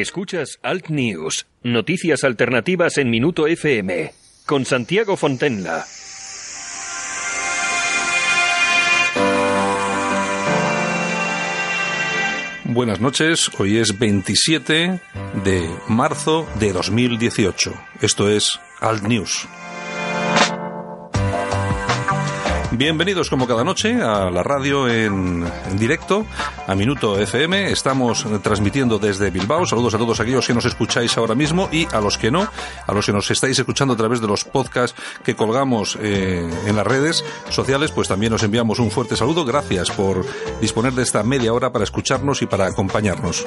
Escuchas Alt News, noticias alternativas en Minuto FM, con Santiago Fontenla. Buenas noches, hoy es 27 de marzo de 2018. Esto es Alt News. Bienvenidos como cada noche a la radio en, directo, a Minuto FM. Estamos transmitiendo desde Bilbao. Saludos a todos aquellos que nos escucháis ahora mismo y a los que no, a los que nos estáis escuchando a través de los podcasts que colgamos eh, en las redes sociales, pues también os enviamos un fuerte saludo. Gracias por disponer de esta media hora para escucharnos y para acompañarnos.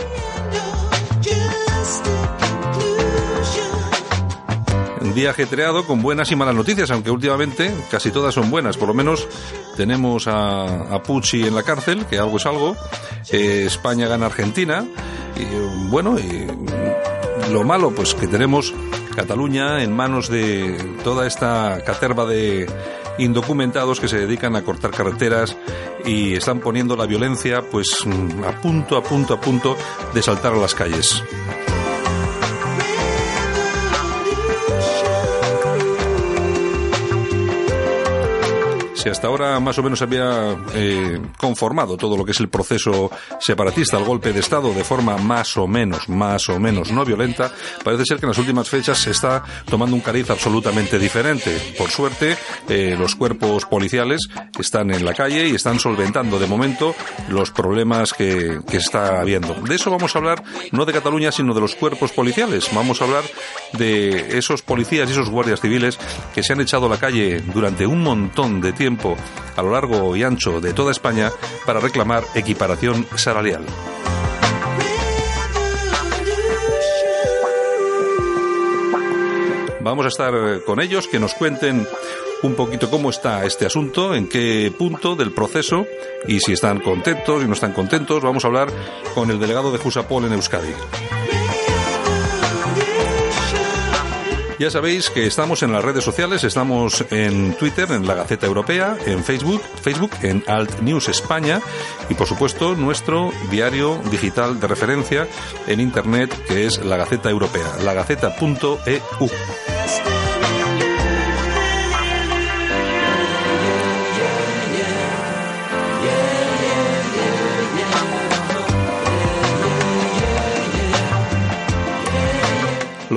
Día ajetreado con buenas y malas noticias, aunque últimamente casi todas son buenas. Por lo menos tenemos a, Pucci en la cárcel, que algo es algo. Eh, España gana Argentina. Y bueno, y lo malo, pues que tenemos Cataluña en manos de toda esta caterva de indocumentados que se dedican a cortar carreteras y están poniendo la violencia pues a punto, a punto, a punto de saltar a las calles. Si hasta ahora más o menos había eh, conformado todo lo que es el proceso separatista, el golpe de Estado, de forma más o menos, más o menos no violenta, parece ser que en las últimas fechas se está tomando un cariz absolutamente diferente. Por suerte, eh, los cuerpos policiales están en la calle y están solventando de momento los problemas que, que está habiendo. De eso vamos a hablar no de Cataluña, sino de los cuerpos policiales. Vamos a hablar de esos policías y esos guardias civiles que se han echado a la calle durante un montón de tiempo a lo largo y ancho de toda España para reclamar equiparación salarial. Vamos a estar con ellos, que nos cuenten un poquito cómo está este asunto, en qué punto del proceso y si están contentos y no están contentos. Vamos a hablar con el delegado de Jusapol en Euskadi. Ya sabéis que estamos en las redes sociales, estamos en Twitter, en la Gaceta Europea, en Facebook, Facebook, en Alt News España y por supuesto nuestro diario digital de referencia en internet que es la Gaceta Europea, lagaceta.eu.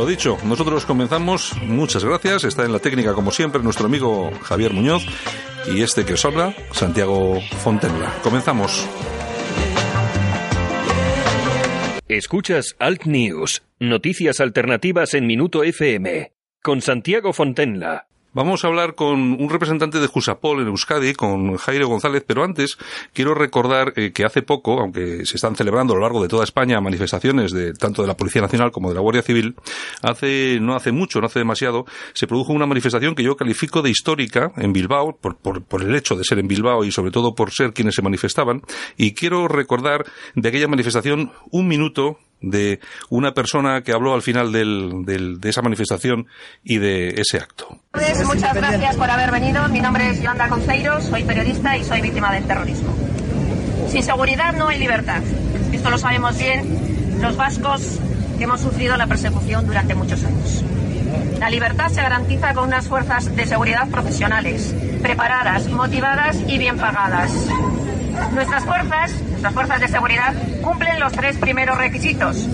Dicho, nosotros comenzamos. Muchas gracias. Está en la técnica, como siempre, nuestro amigo Javier Muñoz y este que os habla, Santiago Fontenla. Comenzamos. Escuchas Alt News, noticias alternativas en Minuto FM, con Santiago Fontenla. Vamos a hablar con un representante de Jusapol en Euskadi, con Jairo González, pero antes quiero recordar eh, que hace poco, aunque se están celebrando a lo largo de toda España manifestaciones de tanto de la Policía Nacional como de la Guardia Civil, hace no hace mucho, no hace demasiado, se produjo una manifestación que yo califico de histórica en Bilbao, por, por, por el hecho de ser en Bilbao y sobre todo por ser quienes se manifestaban, y quiero recordar de aquella manifestación un minuto de una persona que habló al final de esa manifestación y de ese acto. Muchas gracias por haber venido. Mi nombre es Yolanda Conceiro, soy periodista y soy víctima del terrorismo. Sin seguridad no hay libertad. Esto lo sabemos bien los vascos que hemos sufrido la persecución durante muchos años. La libertad se garantiza con unas fuerzas de seguridad profesionales, preparadas, motivadas y bien pagadas. Nuestras fuerzas, nuestras fuerzas de seguridad, cumplen los tres primeros requisitos.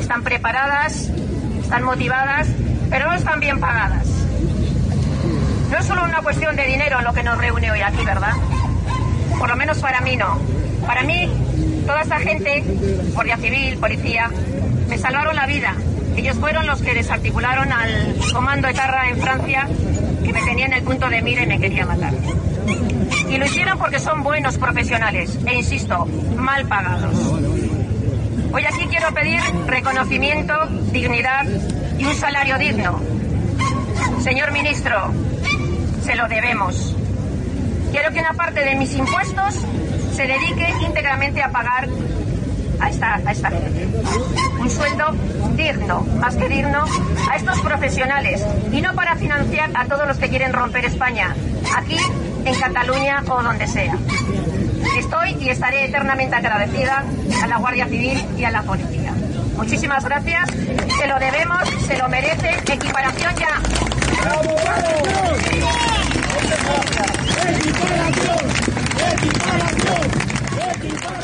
Están preparadas, están motivadas, pero no están bien pagadas. No es solo una cuestión de dinero lo que nos reúne hoy aquí, ¿verdad? Por lo menos para mí no. Para mí, toda esta gente, guardia civil, policía, me salvaron la vida. Ellos fueron los que desarticularon al comando etarra en Francia que me tenía en el punto de mira y me quería matar. Y lo hicieron porque son buenos profesionales e, insisto, mal pagados. Hoy aquí quiero pedir reconocimiento, dignidad y un salario digno. Señor ministro, se lo debemos. Quiero que una parte de mis impuestos se dedique íntegramente a pagar a esta, a esta gente. Un sueldo digno, más que digno, a estos profesionales y no para financiar a todos los que quieren romper España, aquí, en Cataluña o donde sea. Estoy y estaré eternamente agradecida a la Guardia Civil y a la Policía. Muchísimas gracias. Se lo debemos, se lo merece. Equiparación ya.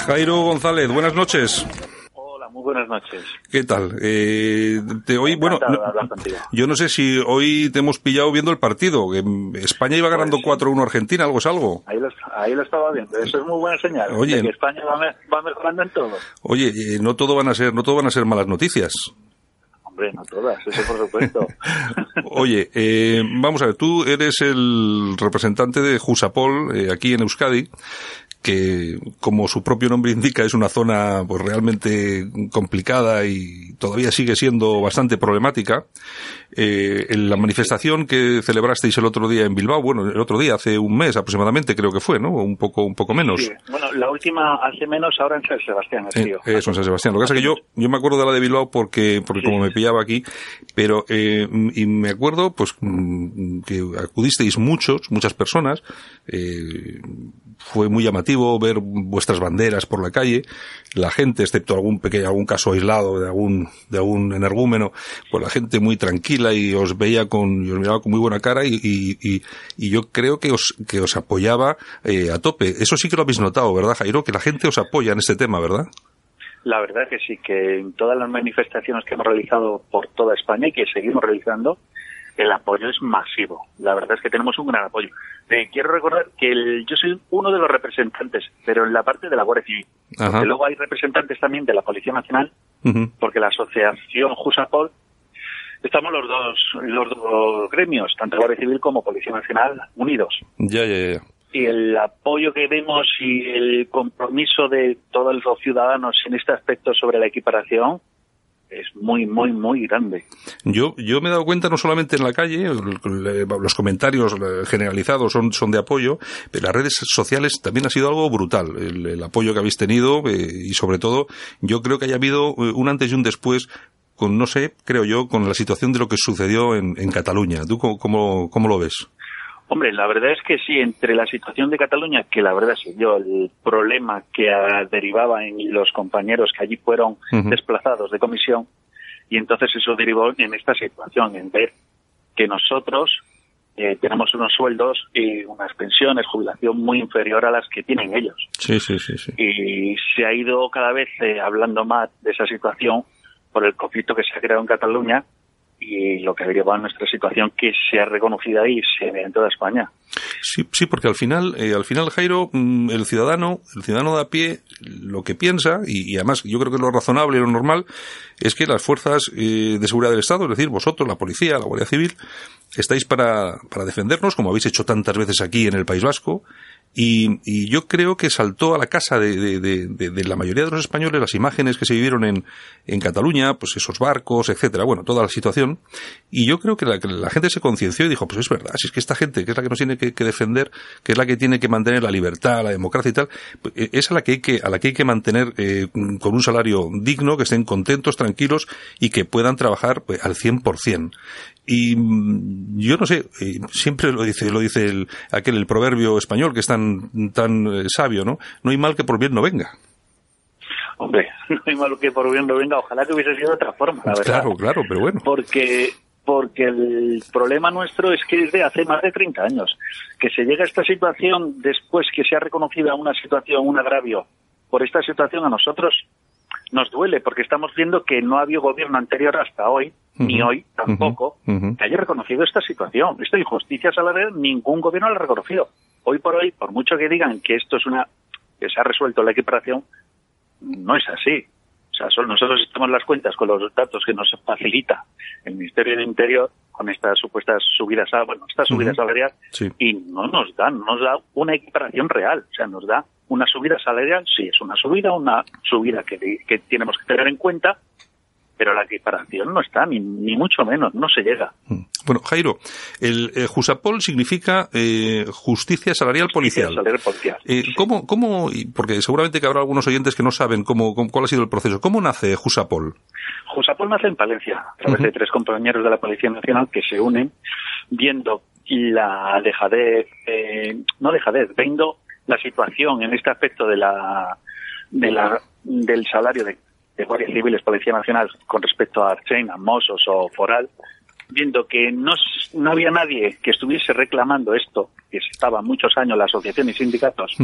Jairo González, buenas noches. Buenas noches. ¿Qué tal? Eh, te hoy, bueno, yo no sé si hoy te hemos pillado viendo el partido. España iba ganando 4-1 Pues a Argentina, algo es algo. Ahí lo, ahí lo estaba viendo. Eso es muy buena señal. Oye. de que España va, va mejorando en todo. Oye, eh, no todo van a ser, no todo van a ser malas noticias. Hombre, no todas, eso por supuesto. Oye, eh, vamos a ver, tú eres el representante de Jusapol eh, aquí en Euskadi, que como su propio nombre indica es una zona pues realmente complicada y todavía sigue siendo bastante problemática. Eh, en la manifestación que celebrasteis el otro día en Bilbao, bueno, el otro día hace un mes aproximadamente creo que fue, ¿no? Un poco, un poco menos. Sí. Bueno, la última hace menos ahora en San Sebastián, Eh, tío. eso en San Sebastián. Lo que pasa es que yo, yo me acuerdo de la de Bilbao porque, porque como me pillaba aquí, pero, eh, y me acuerdo, pues, mm, que acudisteis muchos, muchas personas, eh, fue muy llamativo ver vuestras banderas por la calle, la gente, excepto algún pequeño, algún caso aislado de algún, de algún energúmeno, pues la gente muy tranquila y os veía con, y os miraba con muy buena cara y, y, y, y yo creo que os, que os apoyaba eh, a tope. Eso sí que lo habéis notado, ¿verdad, Jairo? Que la gente os apoya en este tema, ¿verdad? La verdad que sí, que en todas las manifestaciones que hemos realizado por toda España y que seguimos realizando, el apoyo es masivo. La verdad es que tenemos un gran apoyo. Eh, quiero recordar que el- yo soy uno de los representantes, pero en la parte de la Guardia Civil. Porque luego hay representantes también de la Policía Nacional, porque la asociación Jusapol, estamos los dos, los dos gremios, tanto Guardia Civil como Policía Nacional, unidos. Ya, ya, ya. Y el apoyo que vemos y el compromiso de todos los ciudadanos en este aspecto sobre la equiparación es muy, muy, muy grande. Yo, yo me he dado cuenta no solamente en la calle, los comentarios eh, generalizados son, son de apoyo, pero las redes sociales también ha sido algo brutal, el, el apoyo que habéis tenido eh, y sobre todo yo creo que haya habido eh, un antes y un después con, no sé, creo yo, con la situación de lo que sucedió en, en Cataluña. ¿Tú cómo, cómo, cómo lo ves? Hombre, la verdad es que sí, entre la situación de Cataluña, que la verdad se dio el problema que ah, derivaba en los compañeros que allí fueron desplazados de comisión, y entonces eso derivó en esta situación, en ver que nosotros eh, tenemos unos sueldos y unas pensiones, jubilación muy inferior a las que tienen ellos. Sí, sí, sí, sí. y se ha ido cada vez eh, hablando más de esa situación por el conflicto que se ha creado en Cataluña y lo que ha derivado en nuestra situación que se ha reconocido ahí y se ve en toda España. Sí, sí, porque al final, eh, al final, Jairo, mm, el ciudadano, el ciudadano de a pie, lo que piensa, y, y además yo creo que lo razonable y lo normal, es que las fuerzas eh, de seguridad del Estado, es decir, vosotros, la policía, la Guardia Civil, estáis para, para defendernos, como habéis hecho tantas veces aquí en el País Vasco, y, y yo creo que saltó a la casa de, de- de- de- la mayoría de los españoles las imágenes que se vivieron en, en Cataluña, pues esos barcos, etcétera, bueno, toda la situación. Y yo creo que la, la gente se concienció y dijo, pues es verdad, si es que esta gente, que es la que nos tiene que, que defender, que es la que tiene que mantener la libertad, la democracia y tal, pues, eh, es a la que hay que, a la que hay que mantener eh, con un salario digno, que estén contentos, tranquilos y que puedan trabajar pues, al 100%. Y yo no sé, siempre lo dice, lo dice el, aquel el proverbio español que es tan, tan eh, sabio, ¿no? No hay mal que por bien no venga. Hombre, no hay malo que por bien no venga, ojalá que hubiese sido de otra forma, la verdad. Claro, claro, pero bueno. Porque porque el problema nuestro es que desde hace más de 30 años que se llega a esta situación después que se ha reconocido una situación, un agravio por esta situación a nosotros nos duele porque estamos viendo que no ha habido gobierno anterior hasta hoy, ni hoy tampoco, que haya reconocido esta situación. Esta injusticia salarial ningún gobierno la ha reconocido. Hoy por hoy, por mucho que digan que esto es una que se ha resuelto la equiparación, no es así. O sea, solo nosotros estamos las cuentas con los datos que nos facilita el Ministerio del Interior con estas supuestas subidas, bueno, esta subida Ujú. salarial Sí. y no nos da, no nos da una equiparación real. O sea, nos da una subida salarial, sí, es una subida, una subida que, que tenemos que tener en cuenta, pero la equiparación no está, ni, ni mucho menos, no se llega. Mm. Bueno, Jairo, el eh, Jusapol significa eh, justicia salarial policial. Salarial policial. Eh, Sí. ¿Cómo, cómo, porque seguramente que habrá algunos oyentes que no saben cómo, cómo- cuál ha sido el proceso, ¿cómo nace Jusapol? Jusapol nace en Palencia, a través de tres compañeros de la Policía Nacional que se unen viendo la dejadez, eh, no dejadez, viendo la situación en este aspecto de la, de la del salario de, de guardias civiles, Policía Nacional, con respecto a Archain, a Mossos o Foral, viendo que no, no había nadie que estuviese reclamando esto, que estaba muchos años la asociación y sindicatos,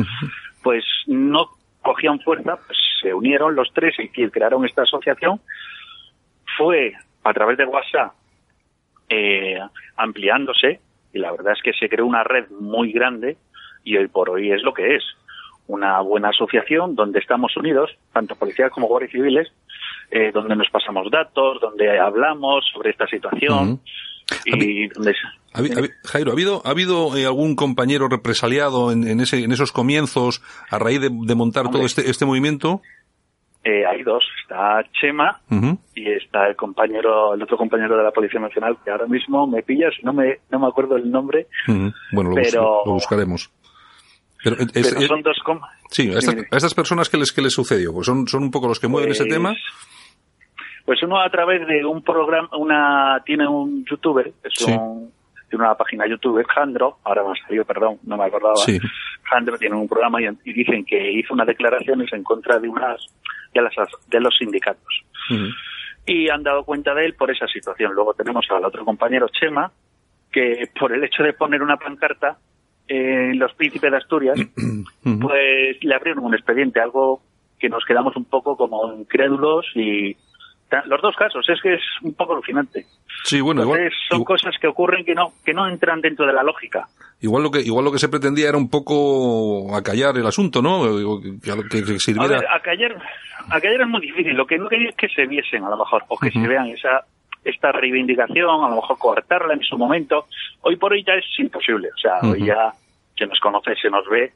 pues no cogían fuerza, pues se unieron los tres y crearon esta asociación. Fue a través de WhatsApp eh, ampliándose y la verdad es que se creó una red muy grande y hoy por hoy es lo que es una buena asociación donde estamos unidos, tanto policías como guardias civiles, eh, donde nos pasamos datos, donde hablamos sobre esta situación. Y donde... Jairo, ¿ha habido, ¿ha habido eh, algún compañero represaliado en, ese, en esos comienzos a raíz de, montar todo este, este movimiento? Eh, hay dos, está Chema y está el compañero, el otro compañero de la Policía Nacional que ahora mismo me pillas, no me, no me acuerdo el nombre, bueno, lo, buscaremos. Pero, son dos Sí, a estas, personas que les que les sucedió, pues son, son un poco los que mueven ese pues tema. Pues uno a través de un programa, una tiene un youtuber, es tiene una página YouTube, Jandro, ahora me ha salido, perdón, no me acordaba. Sí. Jandro tiene un programa y, dicen que hizo unas declaraciones en contra de unas de, las, de los sindicatos. Y han dado cuenta de él por esa situación. Luego tenemos al otro compañero, Chema, que por el hecho de poner una pancarta en los príncipes de Asturias, pues le abrieron un expediente, algo que nos quedamos un poco como incrédulos y los dos casos, es que es un poco alucinante. Sí, bueno, igual, son cosas que ocurren que no que no entran dentro de la lógica. Igual lo que igual lo que se pretendía era un poco acallar el asunto, ¿no? Que, que sirviera... A ver, acallar, es muy difícil. Lo que no quería es que se viesen, a lo mejor, o que se vean esa esta reivindicación, a lo mejor cortarla en su momento. Hoy por hoy ya es imposible. O sea, hoy ya que nos conoce, se nos ve,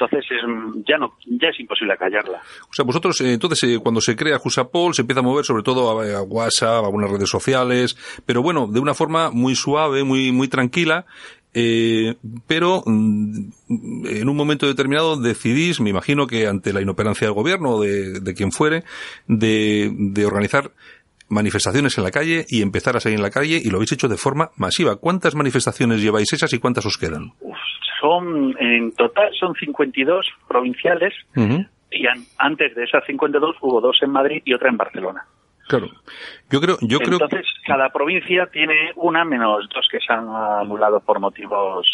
entonces es, ya no ya es imposible callarla. O sea, vosotros eh, entonces eh, cuando se crea Jusapol se empieza a mover sobre todo a, WhatsApp, a algunas redes sociales, pero bueno, de una forma muy suave, muy muy tranquila. Eh, pero mm, en un momento determinado decidís, me imagino que ante la inoperancia del gobierno o de, de, quien fuere, de, de organizar manifestaciones en la calle y empezar a salir en la calle y lo habéis hecho de forma masiva. ¿Cuántas manifestaciones lleváis esas y cuántas os quedan? son en total son 52 provinciales y antes de esas 52 hubo dos en Madrid y otra en Barcelona. Claro. Yo creo, yo creo Entonces, cada provincia tiene una menos dos que se han anulado por motivos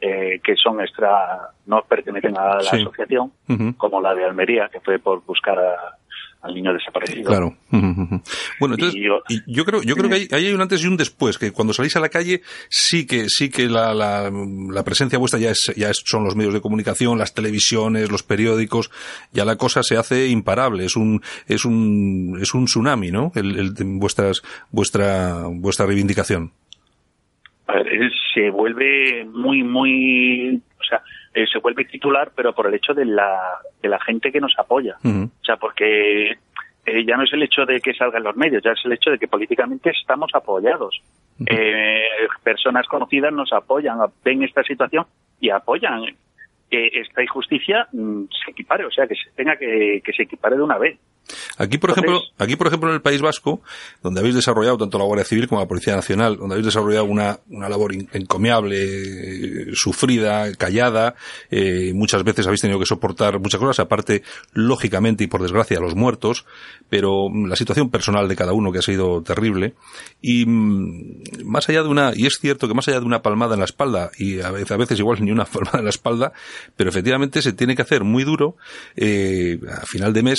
eh, que son extra, no pertenecen a la asociación, como la de Almería, que fue por buscar a, al niño desaparecido. Claro. Bueno, entonces, yo, creo, yo creo que hay, hay, un antes y un después, que cuando salís a la calle sí que, sí que la, la, la presencia vuestra ya es, ya son los medios de comunicación, las televisiones, los periódicos, ya la cosa se hace imparable, es un, es un, es un tsunami, ¿no? El, el vuestras, vuestra, vuestra reivindicación. A ver, se vuelve muy, muy, o sea, eh, se vuelve titular, pero por el hecho de la, de la gente que nos apoya. O sea, porque eh, ya no es el hecho de que salgan los medios, ya es el hecho de que políticamente estamos apoyados. Eh, personas conocidas nos apoyan, ven esta situación y apoyan que esta injusticia mm, se equipare, o sea, que se tenga que, que se equipare de una vez. Aquí, por ejemplo, aquí, por ejemplo, en el País Vasco, donde habéis desarrollado tanto la Guardia Civil como la Policía Nacional, donde habéis desarrollado una, una labor encomiable, sufrida, callada, eh, muchas veces habéis tenido que soportar muchas cosas, aparte, lógicamente y por desgracia, los muertos, pero la situación personal de cada uno que ha sido terrible, y mm, más allá de una, y es cierto que más allá de una palmada en la espalda, y a veces, a veces igual ni una palmada en la espalda, pero efectivamente se tiene que hacer muy duro, eh, a final de mes,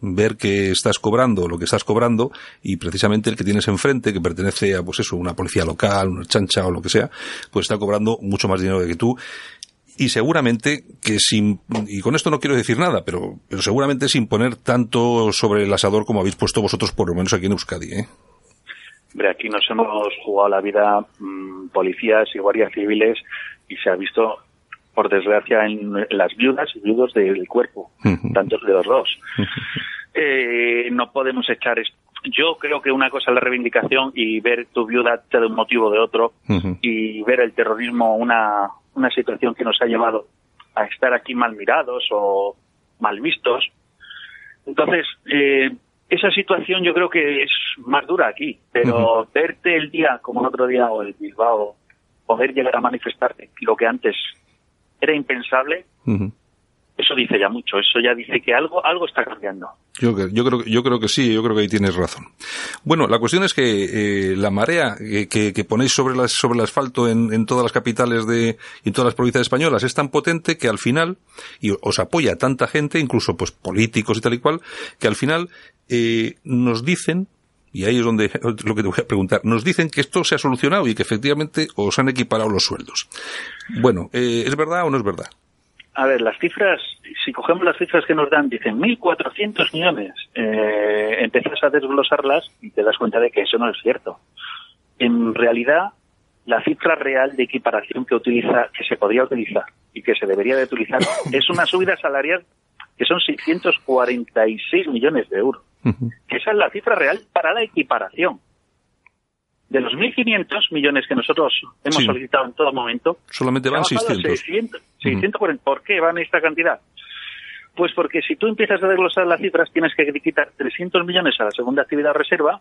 ver que estás cobrando lo que estás cobrando y precisamente el que tienes enfrente, que pertenece a, pues eso, una policía local, una chancha o lo que sea, pues está cobrando mucho más dinero que tú y seguramente que sin, y con esto no quiero decir nada, pero, pero seguramente sin poner tanto sobre el asador como habéis puesto vosotros por lo menos aquí en Euskadi, ¿eh? Hombre, aquí nos hemos jugado la vida mmm, policías y guardias civiles y se ha visto, por desgracia, en las viudas y viudos del cuerpo, tantos de los dos. Eh, no podemos echar esto. Yo creo que una cosa es la reivindicación y ver tu viuda de un motivo o de otro y ver el terrorismo una, una situación que nos ha llevado a estar aquí mal mirados o mal vistos. Entonces, eh, esa situación yo creo que es más dura aquí, pero verte el día como el otro día o el Bilbao, poder llegar a manifestarte lo que antes era impensable, Eso dice ya mucho, eso ya dice que algo, algo está cambiando. Yo, yo, creo, yo creo que sí, yo creo que ahí tienes razón. Bueno, la cuestión es que eh, la marea que, que, ponéis sobre, las, sobre el asfalto en, en, todas las capitales de, en todas las provincias españolas es tan potente que al final, y os apoya tanta gente, incluso pues políticos y tal y cual, que al final eh, nos dicen y ahí es donde lo que te voy a preguntar. Nos dicen que esto se ha solucionado y que efectivamente os han equiparado los sueldos. Bueno, eh, ¿es verdad o no es verdad? A ver, las cifras, si cogemos las cifras que nos dan, dicen 1.400 millones. Eh, empiezas a desglosarlas y te das cuenta de que eso no es cierto. En realidad, la cifra real de equiparación que utiliza, que se podría utilizar y que se debería de utilizar, es una subida salarial que son 646 millones de euros. que esa es la cifra real para la equiparación. De los 1.500 millones que nosotros hemos solicitado en todo momento, solamente van 600. 640. ¿Por qué van esta cantidad? Pues porque si tú empiezas a desglosar las cifras, tienes que quitar 300 millones a la segunda actividad reserva,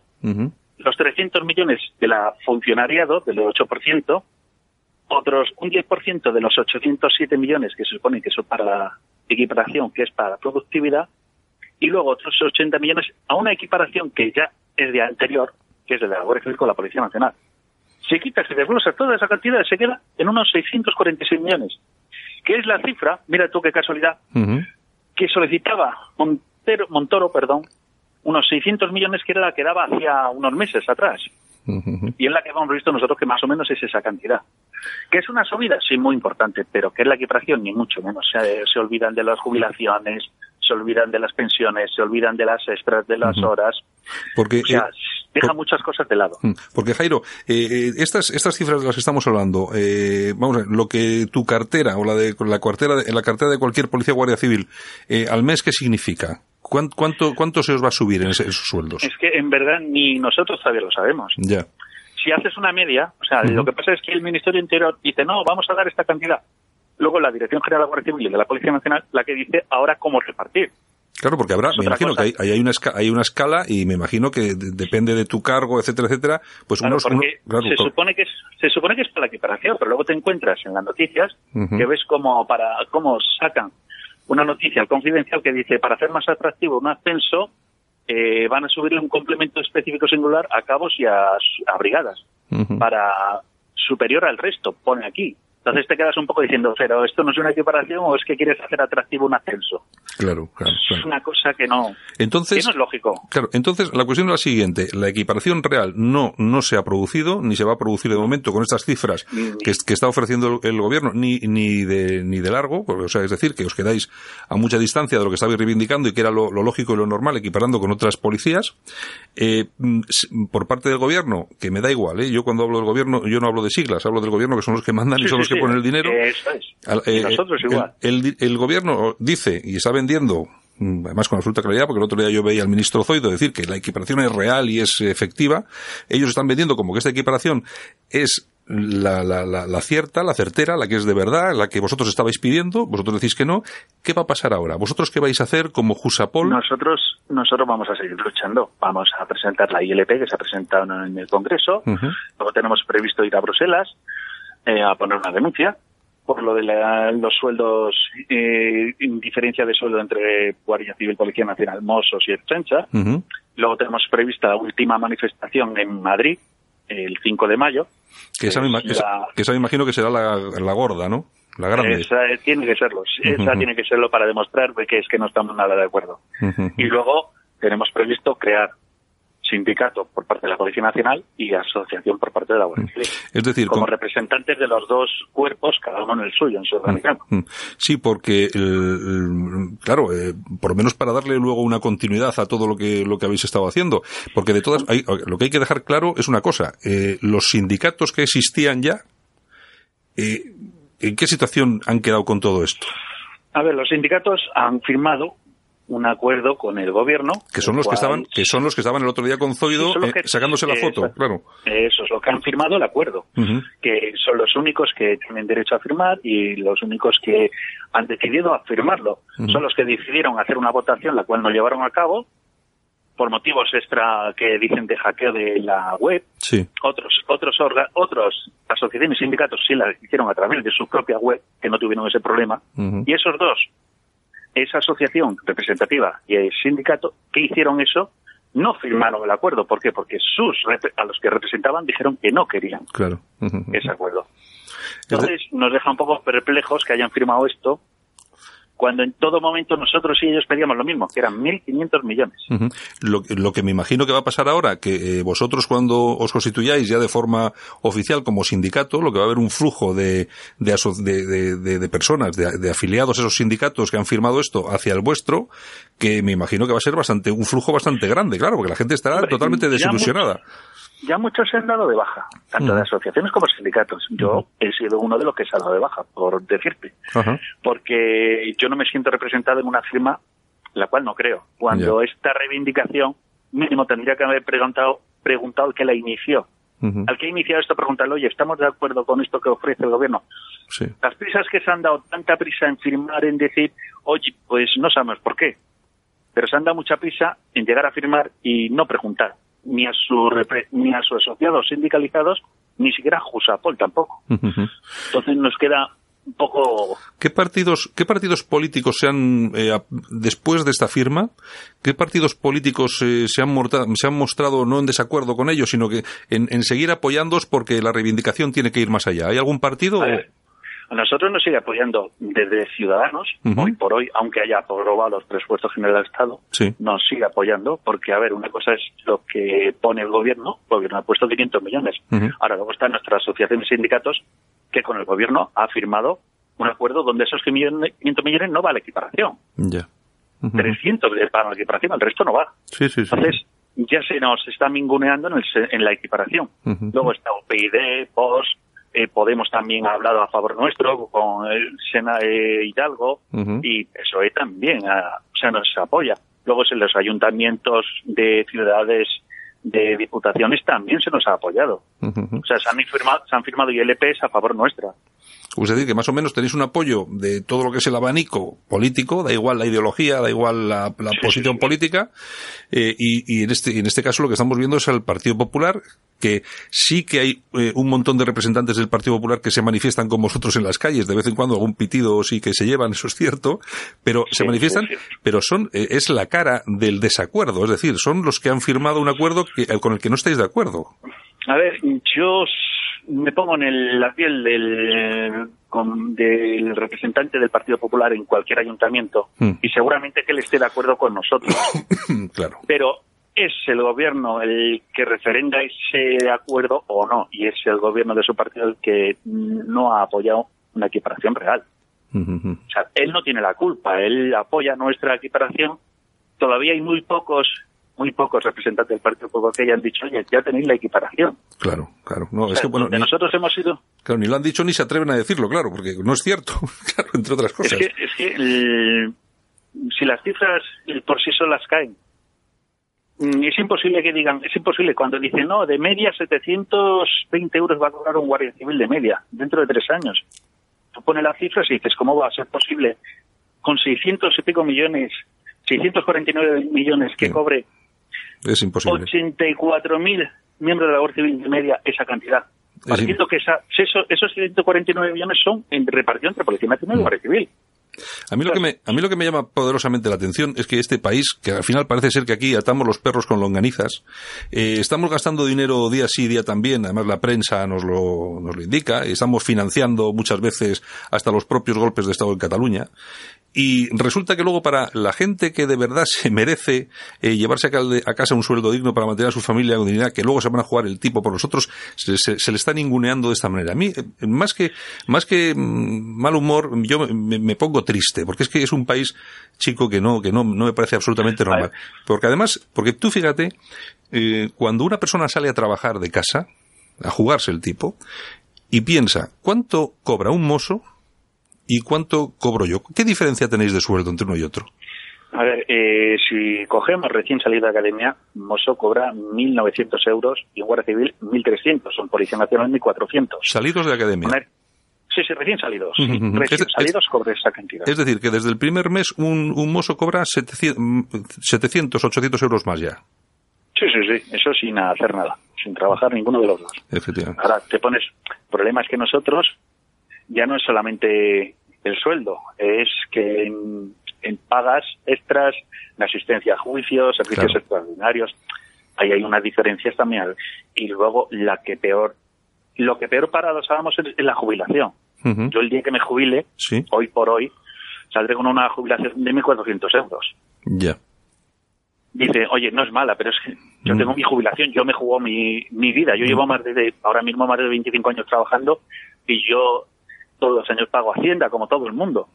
los 300 millones de la funcionariado, del 8%, otros un 10% de los 807 millones que se supone que son para la equiparación, que es para la productividad, y luego otros 80 millones a una equiparación que ya es de anterior, que es de la Guardia Civil con la Policía Nacional. Se quita, se desglosa toda esa cantidad, se queda en unos 646 millones, que es la cifra, mira tú qué casualidad, que solicitaba Montero, Montoro, perdón, unos 600 millones que era la que daba hacía unos meses atrás. Y es la que hemos visto nosotros que más o menos es esa cantidad. ¿Que es una subida? Sí, muy importante, pero que es la equiparación, ni mucho menos. Se, se olvidan de las jubilaciones, se olvidan de las pensiones, se olvidan de las extras, de las horas. Porque, o sea, eh, deja muchas cosas de lado. Porque Jairo, eh, eh, estas estas cifras de las que estamos hablando, eh, vamos a ver, lo que tu cartera o la de la cartera la cartera de cualquier policía o guardia civil eh, al mes qué significa? ¿Cuánto, ¿Cuánto se os va a subir en esos sueldos? Es que en verdad ni nosotros todavía lo sabemos. Ya. Si haces una media, o sea, lo que pasa es que el Ministerio Interior dice, no, vamos a dar esta cantidad. Luego la Dirección General de la Guardia Civil y de la Policía Nacional la que dice ahora cómo repartir. Claro, porque habrá, me imagino que hay, hay, una escala, hay una escala y me imagino que depende de tu cargo, etcétera, etcétera, pues claro, se supone que es, se supone que es para la equiparación, pero luego te encuentras en las noticias que ves como para, cómo sacan una noticia confidencial que dice para hacer más atractivo un ascenso eh, van a subirle un complemento específico singular a cabos y a, brigadas para superior al resto, pone aquí. Entonces te quedas un poco diciendo, pero esto no es una equiparación o es que quieres hacer atractivo un ascenso. Claro, claro. Es una cosa que no, entonces, no es lógico. Claro, entonces la cuestión es la siguiente. La equiparación real no, no se ha producido, ni se va a producir de momento con estas cifras que, que, está ofreciendo el, gobierno, ni, ni, de, ni de largo, o sea, es decir, que os quedáis a mucha distancia de lo que estabais reivindicando y que era lo, lo lógico y lo normal, equiparando con otras policías. Eh, por parte del gobierno, que me da igual, ¿eh? yo cuando hablo del gobierno, yo no hablo de siglas, hablo del gobierno que son los que mandan y son los que ponen el dinero. Eso es. Nosotros igual. El, el, gobierno dice y está vendiendo mm, además con absoluta claridad, porque el otro día yo veía al ministro Zoido decir que la equiparación es real y es efectiva, ellos están vendiendo como que esta equiparación es la, la, la, la, cierta, la certera, la que es de verdad, la que vosotros estabais pidiendo, vosotros decís que no. ¿Qué va a pasar ahora? ¿Vosotros qué vais a hacer como Jusapol? Nosotros, nosotros vamos a seguir luchando. Vamos a presentar la ILP que se ha presentado en el Congreso. Luego tenemos previsto ir a Bruselas eh, a poner una denuncia por lo de los sueldos, eh, diferencia de sueldo entre Guardia Civil, Policía Nacional, Mossos y Erchancha. Luego tenemos prevista la última manifestación en Madrid, el 5 de mayo. Que esa, me, imagino que será la, la gorda, ¿no? La grande. Esa tiene que serlo. Esa tiene que serlo para demostrar que es que no estamos nada de acuerdo. Y luego tenemos previsto crear sindicato por parte de la Policía Nacional y asociación por parte de la Guardia Civil. Es decir, como representantes de los dos cuerpos, cada uno en el suyo, en su organigrama. Sí, porque, claro, eh, por lo menos para darle luego una continuidad a todo lo que, lo que habéis estado haciendo, porque de todas, hay, lo que hay que dejar claro es una cosa, eh, los sindicatos que existían ya, eh, ¿en qué situación han quedado con todo esto? A ver, los sindicatos han firmado un acuerdo con el gobierno. Que son los que estaban, que son los que estaban el otro día con Zoido eh, sacándose la foto, claro. Eso es lo que han firmado el acuerdo, que son los únicos que tienen derecho a firmar y los únicos que han decidido a firmarlo. Son los que decidieron hacer una votación, la cual no llevaron a cabo, por motivos extra que dicen de hackeo de la web. Sí. Otros, otros, otros asociaciones y sindicatos sí la hicieron a través de su propia web, que no tuvieron ese problema. Y esos dos, esa asociación representativa y el sindicato que hicieron eso, no firmaron el acuerdo. ¿Por qué? Porque sus a los que representaban dijeron que no querían claro. ese acuerdo. Entonces nos deja un poco perplejos que hayan firmado esto cuando en todo momento nosotros y ellos pedíamos lo mismo, que eran 1.500 millones. lo, que me imagino que va a pasar ahora, que eh, vosotros cuando os constituyáis ya de forma oficial como sindicato, lo que va a haber un flujo de, de, personas, de, afiliados a esos sindicatos que han firmado esto hacia el vuestro, que me imagino que va a ser bastante un flujo bastante grande, claro, porque la gente estará totalmente desilusionada ya muchos se han dado de baja, tanto de asociaciones como sindicatos. Yo he sido uno de los que se ha dado de baja, por decirte. Porque yo no me siento representado en una firma la cual no creo. Cuando esta reivindicación, mínimo tendría que haber preguntado, preguntado al que la inició. Al que ha iniciado esto, preguntarle, oye, ¿estamos de acuerdo con esto que ofrece el gobierno? Las prisas que se han dado, tanta prisa en firmar, en decir, oye, pues no sabemos por qué. Pero se han dado mucha prisa en llegar a firmar y no preguntar ni a, su, ni a sus asociados sindicalizados, ni siquiera a Jusapol tampoco. Entonces nos queda un poco... ¿Qué partidos, qué partidos políticos se han, eh, después de esta firma, qué partidos políticos eh, se, han se han mostrado no en desacuerdo con ellos, sino que en, seguir apoyándoos porque la reivindicación tiene que ir más allá? ¿Hay algún partido? A nosotros nos sigue apoyando desde Ciudadanos, hoy por hoy, aunque haya aprobado los presupuestos generales del Estado, nos sigue apoyando, porque, a ver, una cosa es lo que pone el gobierno, el gobierno ha puesto 500 millones. Ahora luego están nuestras asociaciones y sindicatos que con el gobierno ha firmado un acuerdo donde esos 500 millones no va a la equiparación. Ya. 300 para la equiparación, el resto no va. Sí, sí, Entonces, ya se nos está minguneando en, en la equiparación. Luego está OPID, POS, eh, Podemos también ha hablado a favor nuestro con el Sena eh, Hidalgo y eso también ah, o sea, nos apoya. Luego en los ayuntamientos de ciudades de diputaciones también se nos ha apoyado. O sea, se han, firmado, se han firmado ILPs a favor nuestra. Es decir, que más o menos tenéis un apoyo de todo lo que es el abanico político, da igual la ideología, da igual la, posición política, eh, y, en, este, en este caso lo que estamos viendo es al Partido Popular, que sí que hay eh, un montón de representantes del Partido Popular que se manifiestan con vosotros en las calles, de vez en cuando algún pitido sí que se llevan, eso es cierto, pero se manifiestan, pero son, eh, es la cara del desacuerdo, es decir, son los que han firmado un acuerdo que, con el que no estáis de acuerdo. A ver, yo me pongo en la piel del, del representante del Partido Popular en cualquier ayuntamiento hmm. y seguramente que él esté de acuerdo con nosotros. claro. Pero es el gobierno el que referenda ese acuerdo o no, y es el gobierno de su partido el que no ha apoyado una equiparación real. O sea, él no tiene la culpa, él apoya nuestra equiparación. Todavía hay muy pocos muy pocos representantes del Partido Popular que hayan dicho, oye, ya tenéis la equiparación. Claro, claro. No, es que, bueno, nosotros hemos sido... Claro, ni lo han dicho ni se atreven a decirlo, claro, porque no es cierto, claro, entre otras cosas. Es que, es que si las cifras por sí solas caen, mm, es imposible que digan, es imposible cuando dicen, no, de media 720 euros va a cobrar un guardia civil de media dentro de tres años. Tú pones las cifras y dices, ¿cómo va a ser posible con 600 y pico millones, 649 millones que cobre es imposible. 84.000 miembros de la Guardia Civil de media esa cantidad. Partiendo que esa, esos 149 millones son en repartición entre Policía Nacional y mm. Guardia Civil. A mí, lo que me, a mí lo que me llama poderosamente la atención es que este país, que al final parece ser que aquí atamos los perros con longanizas, eh, estamos gastando dinero día sí, día también, además la prensa nos lo, nos lo indica, estamos financiando muchas veces hasta los propios golpes de Estado en Cataluña, y resulta que luego para la gente que de verdad se merece eh, llevarse a, casa un sueldo digno para mantener a su familia con dignidad, que luego se van a jugar el tipo por nosotros, se, se, le está ninguneando de esta manera. A mí, eh, más que, más que mm, mal humor, yo me, pongo triste, porque es que es un país chico que no, que no, no me parece absolutamente normal. Porque además, porque tú fíjate, eh, cuando una persona sale a trabajar de casa, a jugarse el tipo, y piensa, ¿cuánto cobra un mozo ¿Y cuánto cobro yo? ¿Qué diferencia tenéis de sueldo entre uno y otro? A ver, eh, si cogemos recién salido de academia, Mosso cobra 1.900 euros y guardia civil 1.300. Son Policía Nacional 1.400. ¿Salidos de academia? Sí, sí, recién salidos. Recién salidos cobra esa cantidad. Es decir, que desde el primer mes un, un mozo cobra 700, 800 euros más ya. Sí, sí, sí, eso sin hacer nada, sin trabajar ninguno de los dos. Efectivamente. Ahora te pones, el problema es que nosotros ya no es solamente el sueldo, es que en, pagas extras, en asistencia a juicios, servicios extraordinarios, ahí hay unas diferencias también. Y luego la que peor, lo que peor para los sabemos es, la jubilación. Yo el día que me jubile, hoy por hoy, saldré con una jubilación de 1.400 euros. Ya dice, oye, no es mala, pero es que yo tengo mm. mi jubilación, yo me jugó mi, mi vida, yo llevo mm. más de, ahora mismo más de 25 años trabajando y yo todos los años pago Hacienda, como todo el mundo.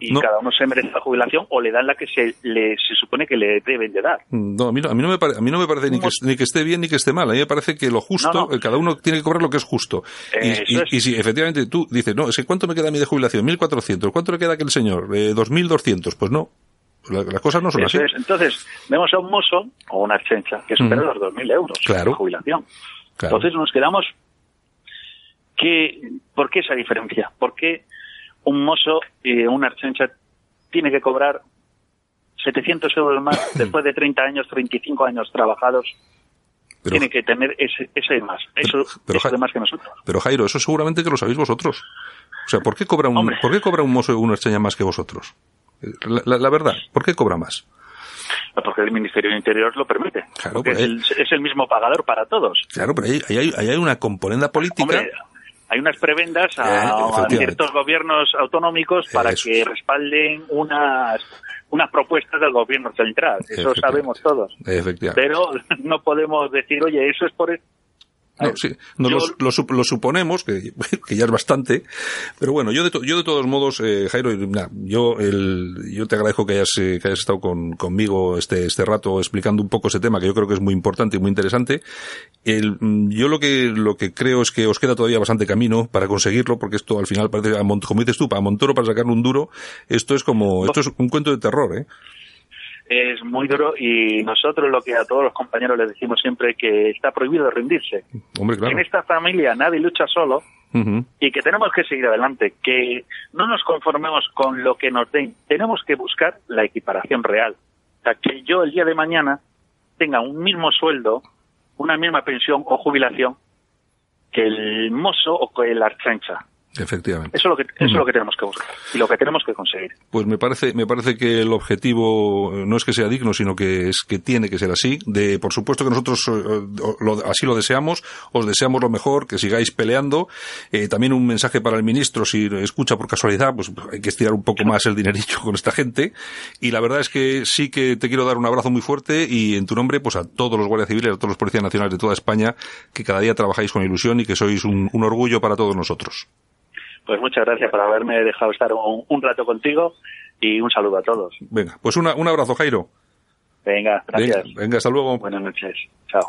Y cada uno se merece la jubilación o le dan la que se, le, se supone que le deben de dar. No, a mí no, a mí no, me, a mí no me parece ni que, ni que, esté bien ni que esté mal. A mí me parece que lo justo, cada uno tiene que cobrar lo que es justo. Y, y, si efectivamente tú dices, no, es que ¿cuánto me queda a mí de jubilación? 1.400. ¿Cuánto le queda a aquel señor? Eh, 2.200. Pues no. Las cosas no son así. Entonces, vemos a un mozo o una chencha que supera los 2.000 euros claro. de jubilación. Entonces nos quedamos... Que, ¿Por qué esa diferencia? ¿Por qué un mozo y una chencha tiene que cobrar 700 euros más después de 30 años, 35 años trabajados? tiene que tener ese, ese más, eso, pero, más que nosotros. Pero Jairo, eso seguramente que lo sabéis vosotros. O sea, ¿por qué cobra un, ¿por qué cobra un mozo una extraña más que vosotros? La, verdad, ¿por qué cobra más? Porque el Ministerio del Interior lo permite. Claro, es, el, mismo pagador para todos. Claro, pero ahí, hay, hay, una componente política. Hay unas prebendas a, ciertos gobiernos autonómicos para que respalden unas unas propuestas del gobierno central. Eso sabemos todos. Pero no podemos decir, oye, eso es por no, sí, no lo, suponemos, que, ya es bastante, pero bueno, yo de, yo de todos modos, eh, Jairo, yo, el, yo te agradezco que hayas, eh, que hayas estado con, conmigo este, este rato explicando un poco ese tema que yo creo que es muy importante y muy interesante. El, yo lo que, lo que creo es que os queda todavía bastante camino para conseguirlo, porque esto al final parece, como dices tú, para Montoro para sacarle un duro, esto es como, esto es un cuento de terror, ¿eh? Es muy duro y nosotros lo que a todos los compañeros les decimos siempre que está prohibido rendirse. En esta familia nadie lucha solo y que tenemos que seguir adelante, que no nos conformemos con lo que nos den, tenemos que buscar la equiparación real. O sea, que yo el día de mañana tenga un mismo sueldo, una misma pensión o jubilación que el mozo o que el archancha. Efectivamente. Eso es lo que, eso es lo que tenemos que buscar y lo que tenemos que conseguir. Pues me parece, me parece que el objetivo no es que sea digno, sino que es que tiene que ser así. De, por supuesto que nosotros eh, así lo deseamos, os deseamos lo mejor, que sigáis peleando. Eh, también un mensaje para el ministro, si escucha por casualidad, pues hay que estirar un poco más el dinerillo con esta gente. Y la verdad es que sí que te quiero dar un abrazo muy fuerte y en tu nombre, pues a todos los guardias civiles, a todos los policías nacionales de toda España, que cada día trabajáis con ilusión y que sois un orgullo para todos nosotros. Pues muchas gracias por haberme dejado estar un, rato contigo y un saludo a todos. Venga, pues un abrazo, Jairo. Venga, gracias. venga, hasta luego. Buenas noches. Chao.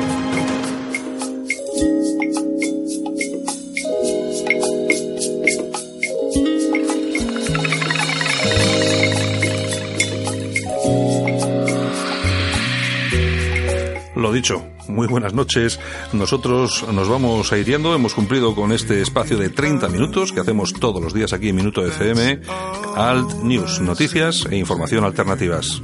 Dicho, muy buenas noches. Nosotros nos vamos a ir yendo. Hemos cumplido con este espacio de 30 minutos que hacemos todos los días aquí en Minuto FM. Alt News, noticias e información alternativas.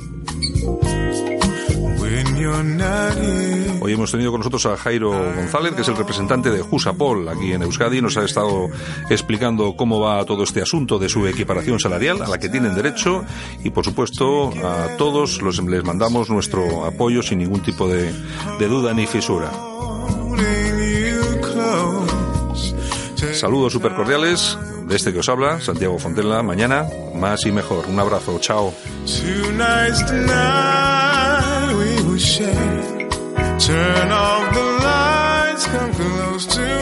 Hoy hemos tenido con nosotros a Jairo González, que es el representante de Jusapol aquí en Euskadi. Nos ha estado explicando cómo va todo este asunto de su equiparación salarial a la que tienen derecho y, por supuesto, a todos los, les mandamos nuestro apoyo sin ningún tipo de, de duda ni fisura. Saludos super cordiales de este que os habla, Santiago Fontella. Mañana, más y mejor. Un abrazo. Chao. Turn off the lights, come close to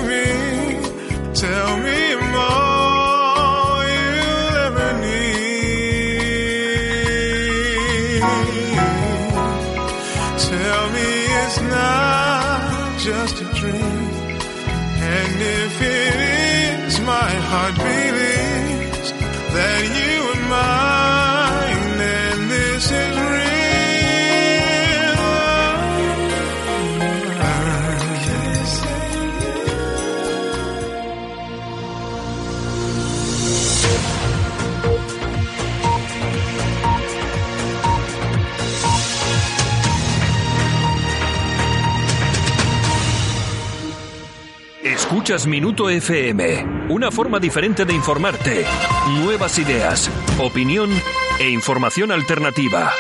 Escuchas Minuto FM, una forma diferente de informarte. Nuevas ideas, opinión e información alternativa.